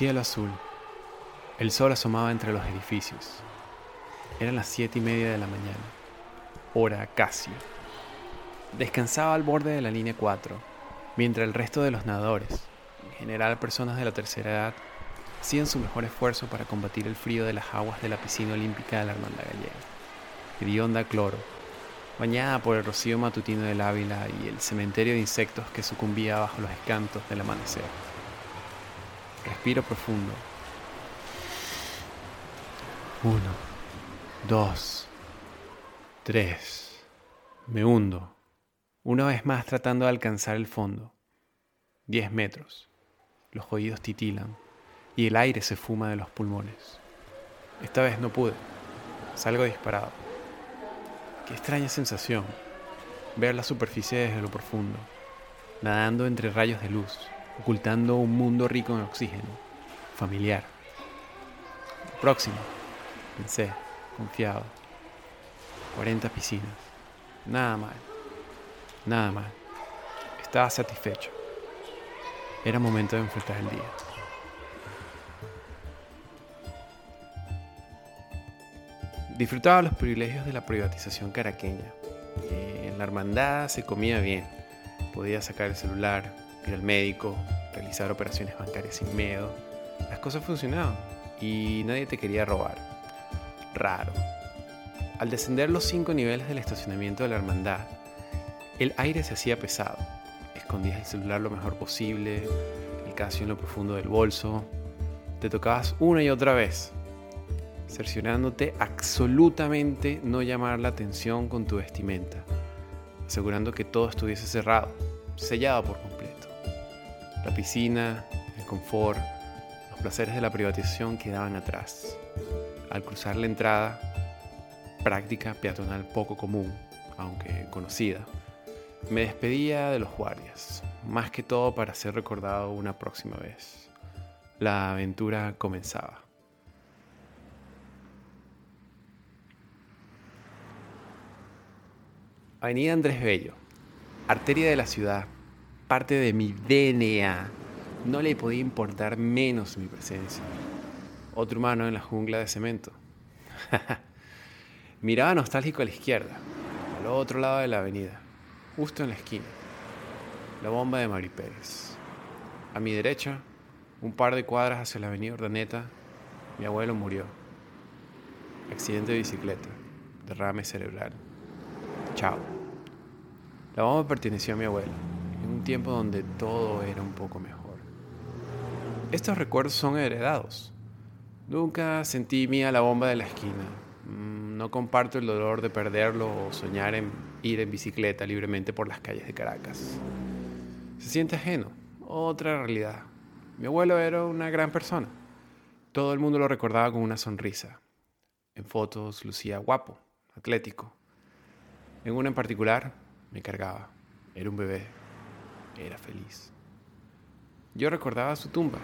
Cielo azul. El sol asomaba entre los edificios. Eran las siete y media de la mañana. Hora casi. Descansaba al borde de la línea 4, mientras el resto de los nadadores, en general personas de la tercera edad, hacían su mejor esfuerzo para combatir el frío de las aguas de la piscina olímpica de la Hermandad Gallega. Hedionda cloro, bañada por el rocío matutino del Ávila y el cementerio de insectos que sucumbía bajo los escantos del amanecer. Respiro profundo. Uno, dos, tres. Me hundo. Una vez más tratando de alcanzar el fondo. Diez metros. Los oídos titilan y el aire se fuma de los pulmones. Esta vez no pude. Salgo disparado. Qué extraña sensación. Ver la superficie desde lo profundo, nadando entre rayos de luz ocultando un mundo rico en oxígeno, familiar. Próximo, pensé, confiado. 40 piscinas. Nada mal. Nada mal. Estaba satisfecho. Era momento de enfrentar el día. Disfrutaba los privilegios de la privatización caraqueña. Eh, en la hermandad se comía bien. Podía sacar el celular, ir al médico, realizar operaciones bancarias sin miedo. Las cosas funcionaban y nadie te quería robar. Raro. Al descender los cinco niveles del estacionamiento de la hermandad, el aire se hacía pesado. Escondías el celular lo mejor posible, el casio en lo profundo del bolso. Te tocabas una y otra vez, cerciorándote absolutamente no llamar la atención con tu vestimenta, asegurando que todo estuviese cerrado, sellado por completo. La piscina, el confort, los placeres de la privatización quedaban atrás. Al cruzar la entrada, práctica peatonal poco común, aunque conocida, me despedía de los guardias, más que todo para ser recordado una próxima vez. La aventura comenzaba. Avenida Andrés Bello, arteria de la ciudad, parte de mi DNA. No le podía importar menos mi presencia. Otro humano en la jungla de cemento. Miraba nostálgico a la izquierda, al otro lado de la avenida, justo en la esquina. La bomba de Mari Pérez. A mi derecha, un par de cuadras hacia la avenida Ordaneta, mi abuelo murió. Accidente de bicicleta, derrame cerebral. Chao. La bomba perteneció a mi abuelo un tiempo donde todo era un poco mejor. Estos recuerdos son heredados. Nunca sentí mía la bomba de la esquina. Mm, no comparto el dolor de perderlo o soñar en ir en bicicleta libremente por las calles de Caracas. Se siente ajeno, otra realidad. Mi abuelo era una gran persona. Todo el mundo lo recordaba con una sonrisa. En fotos lucía guapo, atlético. En una en particular me cargaba. Era un bebé era feliz. Yo recordaba su tumba,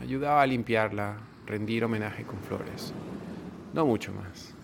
ayudaba a limpiarla, rendir homenaje con flores. No mucho más.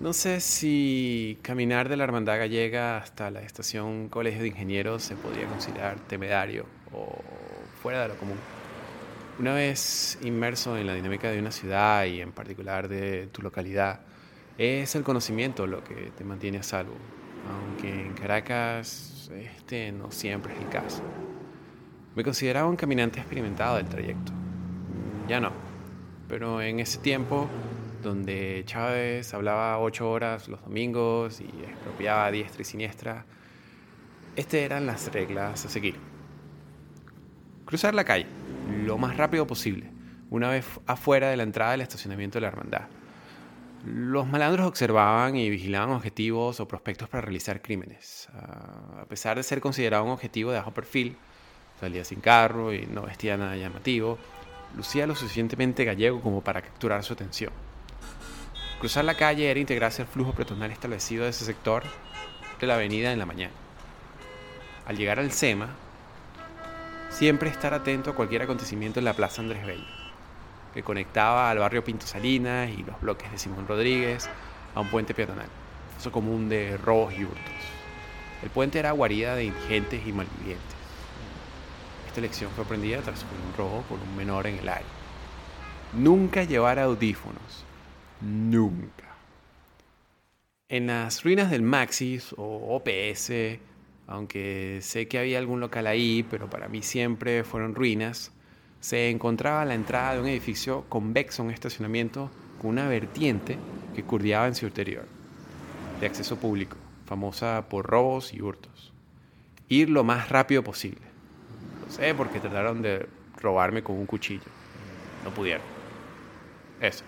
No sé si caminar de la Hermandad Gallega hasta la estación Colegio de Ingenieros se podría considerar temerario o fuera de lo común. Una vez inmerso en la dinámica de una ciudad y en particular de tu localidad, es el conocimiento lo que te mantiene a salvo. Aunque en Caracas este no siempre es el caso. Me consideraba un caminante experimentado del trayecto. Ya no. Pero en ese tiempo, donde Chávez hablaba ocho horas los domingos y expropiaba diestra y siniestra, estas eran las reglas a seguir. Cruzar la calle lo más rápido posible, una vez afuera de la entrada del estacionamiento de la hermandad. Los malandros observaban y vigilaban objetivos o prospectos para realizar crímenes. Ah, a pesar de ser considerado un objetivo de bajo perfil, salía sin carro y no vestía nada llamativo, lucía lo suficientemente gallego como para capturar su atención. Cruzar la calle era integrarse al flujo peatonal establecido de ese sector de la avenida en la mañana. Al llegar al SEMA, siempre estar atento a cualquier acontecimiento en la Plaza Andrés Bello, que conectaba al barrio Pinto Salinas y los bloques de Simón Rodríguez a un puente peatonal, uso común de robos y hurtos. El puente era guarida de indigentes y malvivientes. Esta elección fue prendida tras un robo por un menor en el área. Nunca llevar audífonos. Nunca. En las ruinas del Maxis o OPS, aunque sé que había algún local ahí, pero para mí siempre fueron ruinas, se encontraba la entrada de un edificio convexo en estacionamiento con una vertiente que curdiaba en su interior, de acceso público, famosa por robos y hurtos. Ir lo más rápido posible. Lo sé porque trataron de robarme con un cuchillo. No pudieron. Eso.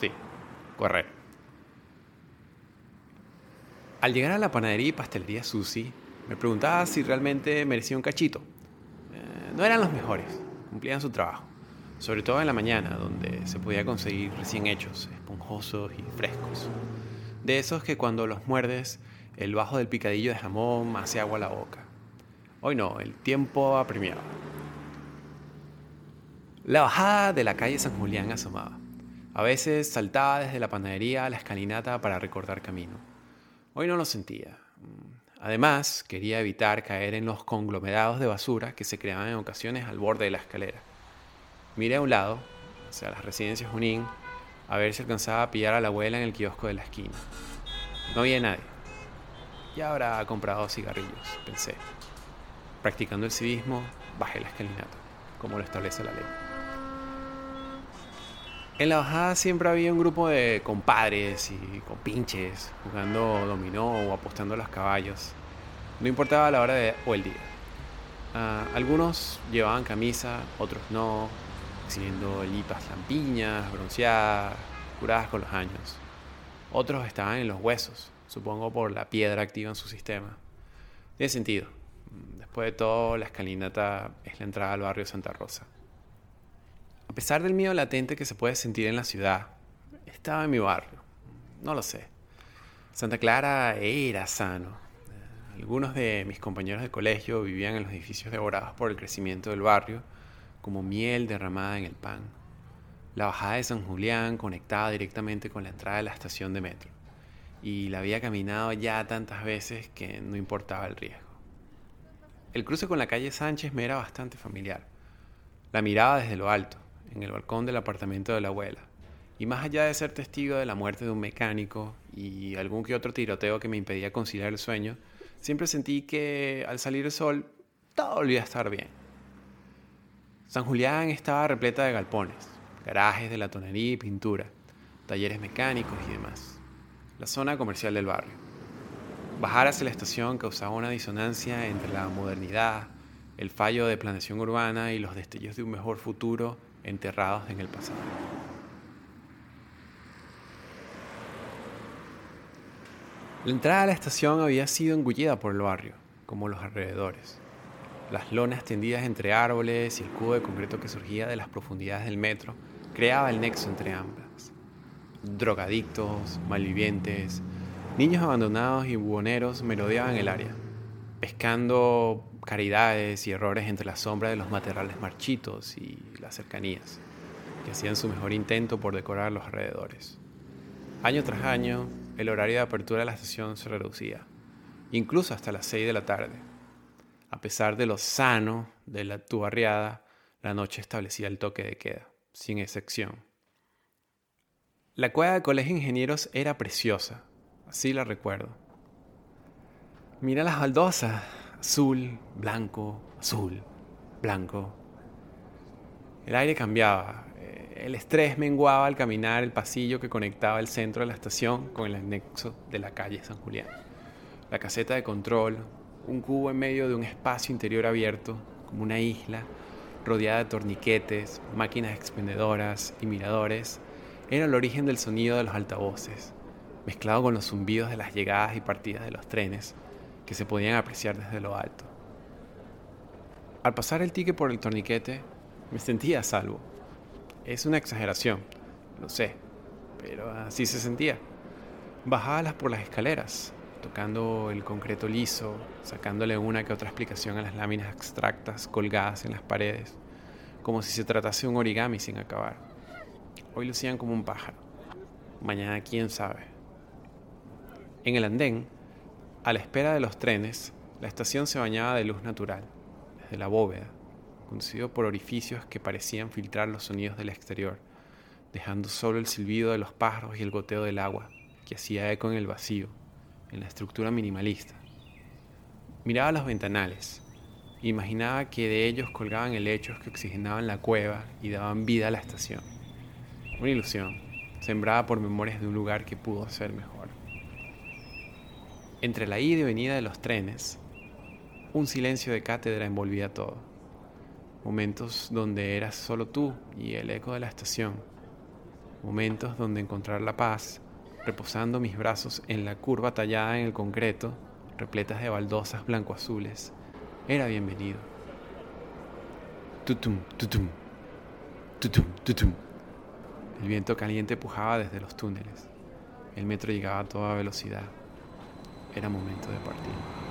Sí. Correr. Al llegar a la panadería y pastelería Susi, me preguntaba si realmente merecía un cachito. Eh, no eran los mejores, cumplían su trabajo, sobre todo en la mañana, donde se podía conseguir recién hechos, esponjosos y frescos. De esos que cuando los muerdes, el bajo del picadillo de jamón hace agua a la boca. Hoy no, el tiempo apremiaba. La bajada de la calle San Julián asomaba. A veces saltaba desde la panadería a la escalinata para recordar camino. Hoy no lo sentía. Además, quería evitar caer en los conglomerados de basura que se creaban en ocasiones al borde de la escalera. Miré a un lado, hacia las residencias Junín, a ver si alcanzaba a pillar a la abuela en el kiosco de la esquina. No había nadie. Ya habrá comprado cigarrillos, pensé. Practicando el civismo, bajé la escalinata, como lo establece la ley. En la bajada siempre había un grupo de compadres y compinches jugando dominó o apostando a los caballos. No importaba la hora de, o el día. Ah, algunos llevaban camisa, otros no, exhibiendo lipas lampiñas, bronceadas, curadas con los años. Otros estaban en los huesos, supongo por la piedra activa en su sistema. Tiene sentido. Después de todo, la escalinata es la entrada al barrio Santa Rosa. A pesar del miedo latente que se puede sentir en la ciudad, estaba en mi barrio. No lo sé. Santa Clara era sano. Algunos de mis compañeros de colegio vivían en los edificios devorados por el crecimiento del barrio, como miel derramada en el pan. La bajada de San Julián conectaba directamente con la entrada de la estación de metro, y la había caminado ya tantas veces que no importaba el riesgo. El cruce con la calle Sánchez me era bastante familiar. La miraba desde lo alto, en el balcón del apartamento de la abuela. Y más allá de ser testigo de la muerte de un mecánico y algún que otro tiroteo que me impedía conciliar el sueño, siempre sentí que al salir el sol todo volvía a estar bien. San Julián estaba repleta de galpones, garajes de la tonería y pintura, talleres mecánicos y demás. La zona comercial del barrio. Bajar hacia la estación causaba una disonancia entre la modernidad, el fallo de planeación urbana y los destellos de un mejor futuro enterrados en el pasado. La entrada a la estación había sido engullida por el barrio, como los alrededores. Las lonas tendidas entre árboles y el cubo de concreto que surgía de las profundidades del metro creaba el nexo entre ambas. Drogadictos, malvivientes, niños abandonados y buhoneros merodeaban el área, pescando caridades y errores entre la sombra de los materiales marchitos y las cercanías, que hacían su mejor intento por decorar los alrededores. Año tras año, el horario de apertura de la estación se reducía, incluso hasta las 6 de la tarde. A pesar de lo sano de la, tu barriada, la noche establecía el toque de queda, sin excepción. La cueva de Colegio de Ingenieros era preciosa, así la recuerdo. Mira las baldosas, azul, blanco, azul, blanco. El aire cambiaba, eh, el estrés menguaba al caminar el pasillo que conectaba el centro de la estación con el anexo de la calle San Julián. La caseta de control, un cubo en medio de un espacio interior abierto, como una isla, rodeada de torniquetes, máquinas expendedoras y miradores, era el origen del sonido de los altavoces, mezclado con los zumbidos de las llegadas y partidas de los trenes que se podían apreciar desde lo alto. Al pasar el ticket por el torniquete, me sentía a salvo. Es una exageración, lo sé, pero así se sentía. Bajaba por las escaleras, tocando el concreto liso, sacándole una que otra explicación a las láminas abstractas colgadas en las paredes, como si se tratase de un origami sin acabar. Hoy lucían como un pájaro, mañana quién sabe. En el andén, a la espera de los trenes, la estación se bañaba de luz natural, desde la bóveda, conducido por orificios que parecían filtrar los sonidos del exterior, dejando solo el silbido de los pájaros y el goteo del agua, que hacía eco en el vacío en la estructura minimalista. Miraba los ventanales. Imaginaba que de ellos colgaban helechos que oxigenaban la cueva y daban vida a la estación. Una ilusión, sembrada por memorias de un lugar que pudo ser mejor. Entre la ida y venida de los trenes, un silencio de cátedra envolvía todo. Momentos donde eras solo tú y el eco de la estación. Momentos donde encontrar la paz reposando mis brazos en la curva tallada en el concreto, repletas de baldosas blanco-azules, era bienvenido. Tutum, tutum, tutum, tutum. El viento caliente pujaba desde los túneles. El metro llegaba a toda velocidad. Era momento de partir.